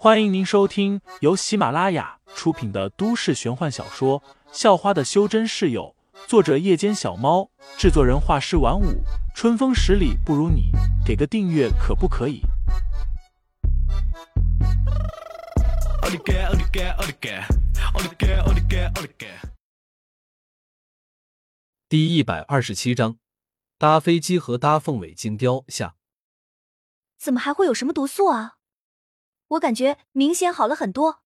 欢迎您收听由喜马拉雅出品的都市玄幻小说《校花的修真室友》，作者：夜间小猫，制作人：画师晚舞，春风十里不如你，给个订阅可不可以？第一百二十七章，搭飞机和搭凤尾金雕下，怎么还会有什么毒素啊？我感觉明显好了很多。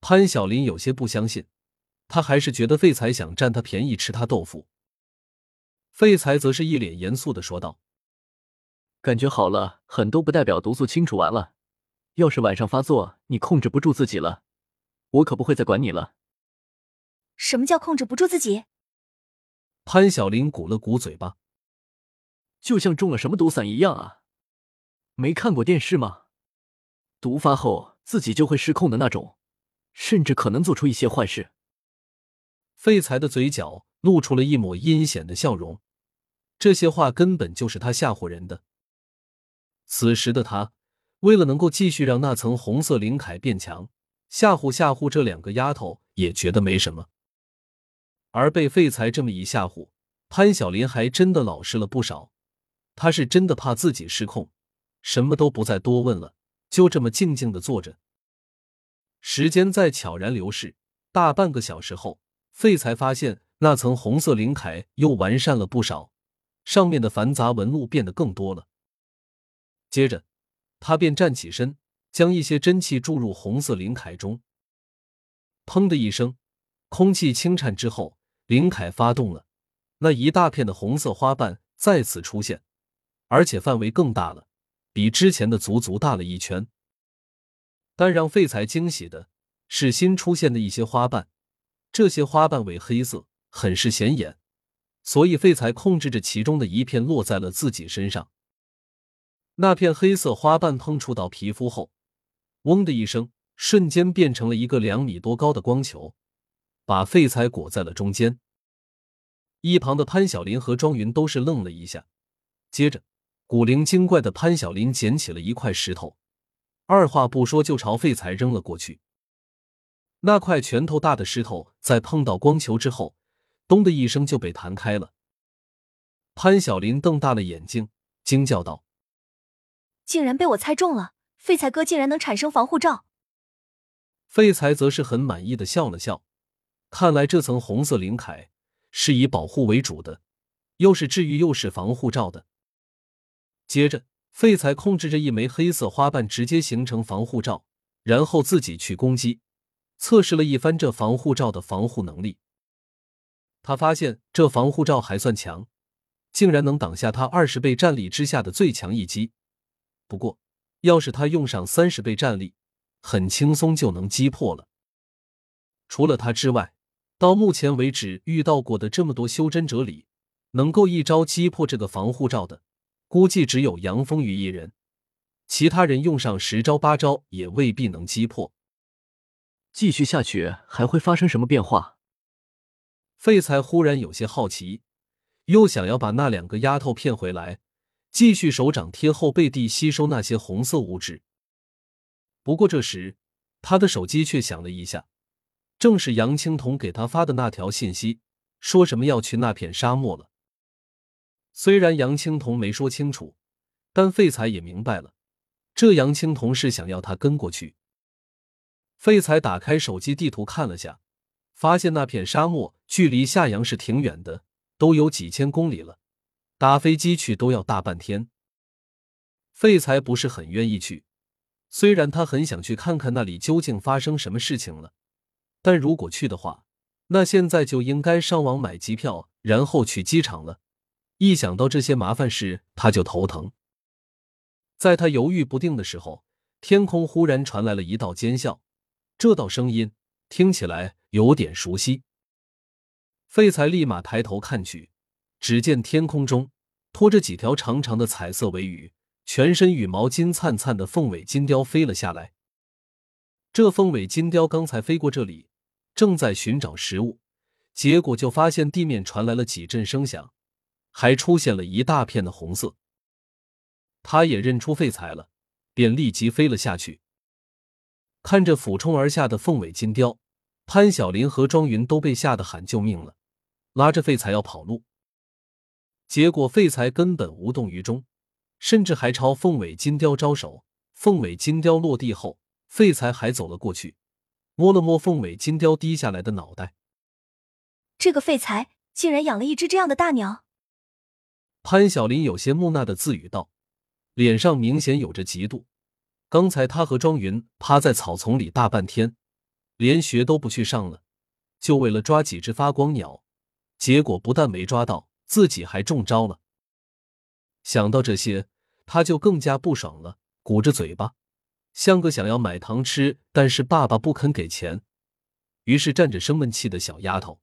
潘晓林有些不相信，他还是觉得废材想占他便宜吃他豆腐。废材则是一脸严肃的说道：“感觉好了很多，不代表毒素清除完了。要是晚上发作，你控制不住自己了，我可不会再管你了。”什么叫控制不住自己？潘晓林鼓了鼓嘴巴，就像中了什么毒散一样啊！没看过电视吗？毒发后自己就会失控的那种，甚至可能做出一些坏事。废材的嘴角露出了一抹阴险的笑容，这些话根本就是他吓唬人的。此时的他，为了能够继续让那层红色灵铠变强，吓唬吓唬这两个丫头也觉得没什么。而被废材这么一吓唬，潘晓林还真的老实了不少。他是真的怕自己失控，什么都不再多问了。就这么静静的坐着，时间在悄然流逝。大半个小时后，废才发现那层红色灵铠又完善了不少，上面的繁杂纹路变得更多了。接着，他便站起身，将一些真气注入红色灵铠中。砰的一声，空气轻颤之后，灵铠发动了，那一大片的红色花瓣再次出现，而且范围更大了。比之前的足足大了一圈，但让废材惊喜的是新出现的一些花瓣，这些花瓣为黑色，很是显眼，所以废材控制着其中的一片落在了自己身上。那片黑色花瓣碰触到皮肤后，嗡的一声，瞬间变成了一个两米多高的光球，把废材裹在了中间。一旁的潘晓林和庄云都是愣了一下，接着。古灵精怪的潘晓林捡起了一块石头，二话不说就朝废材扔了过去。那块拳头大的石头在碰到光球之后，咚的一声就被弹开了。潘晓林瞪大了眼睛，惊叫道：“竟然被我猜中了！废材哥竟然能产生防护罩！”废材则是很满意的笑了笑，看来这层红色灵铠是以保护为主的，又是治愈又是防护罩的。接着，废材控制着一枚黑色花瓣，直接形成防护罩，然后自己去攻击，测试了一番这防护罩的防护能力。他发现这防护罩还算强，竟然能挡下他二十倍战力之下的最强一击。不过，要是他用上三十倍战力，很轻松就能击破了。除了他之外，到目前为止遇到过的这么多修真者里，能够一招击破这个防护罩的。估计只有杨风雨一人，其他人用上十招八招也未必能击破。继续下去还会发生什么变化？废材忽然有些好奇，又想要把那两个丫头骗回来，继续手掌贴后背地吸收那些红色物质。不过这时，他的手机却响了一下，正是杨青桐给他发的那条信息，说什么要去那片沙漠了。虽然杨青桐没说清楚，但废材也明白了，这杨青桐是想要他跟过去。废材打开手机地图看了下，发现那片沙漠距离夏阳是挺远的，都有几千公里了，打飞机去都要大半天。废材不是很愿意去，虽然他很想去看看那里究竟发生什么事情了，但如果去的话，那现在就应该上网买机票，然后去机场了。一想到这些麻烦事，他就头疼。在他犹豫不定的时候，天空忽然传来了一道尖笑，这道声音听起来有点熟悉。废材立马抬头看去，只见天空中拖着几条长长的彩色尾羽、全身羽毛金灿灿的凤尾金雕飞了下来。这凤尾金雕刚才飞过这里，正在寻找食物，结果就发现地面传来了几阵声响。还出现了一大片的红色，他也认出废材了，便立即飞了下去。看着俯冲而下的凤尾金雕，潘晓林和庄云都被吓得喊救命了，拉着废材要跑路。结果废材根本无动于衷，甚至还朝凤尾金雕招手。凤尾金雕落地后，废材还走了过去，摸了摸凤尾金雕低下来的脑袋。这个废材竟然养了一只这样的大鸟。潘晓林有些木讷的自语道，脸上明显有着嫉妒。刚才他和庄云趴在草丛里大半天，连学都不去上了，就为了抓几只发光鸟，结果不但没抓到，自己还中招了。想到这些，他就更加不爽了。鼓着嘴巴，像个想要买糖吃，但是爸爸不肯给钱，于是站着生闷气的小丫头。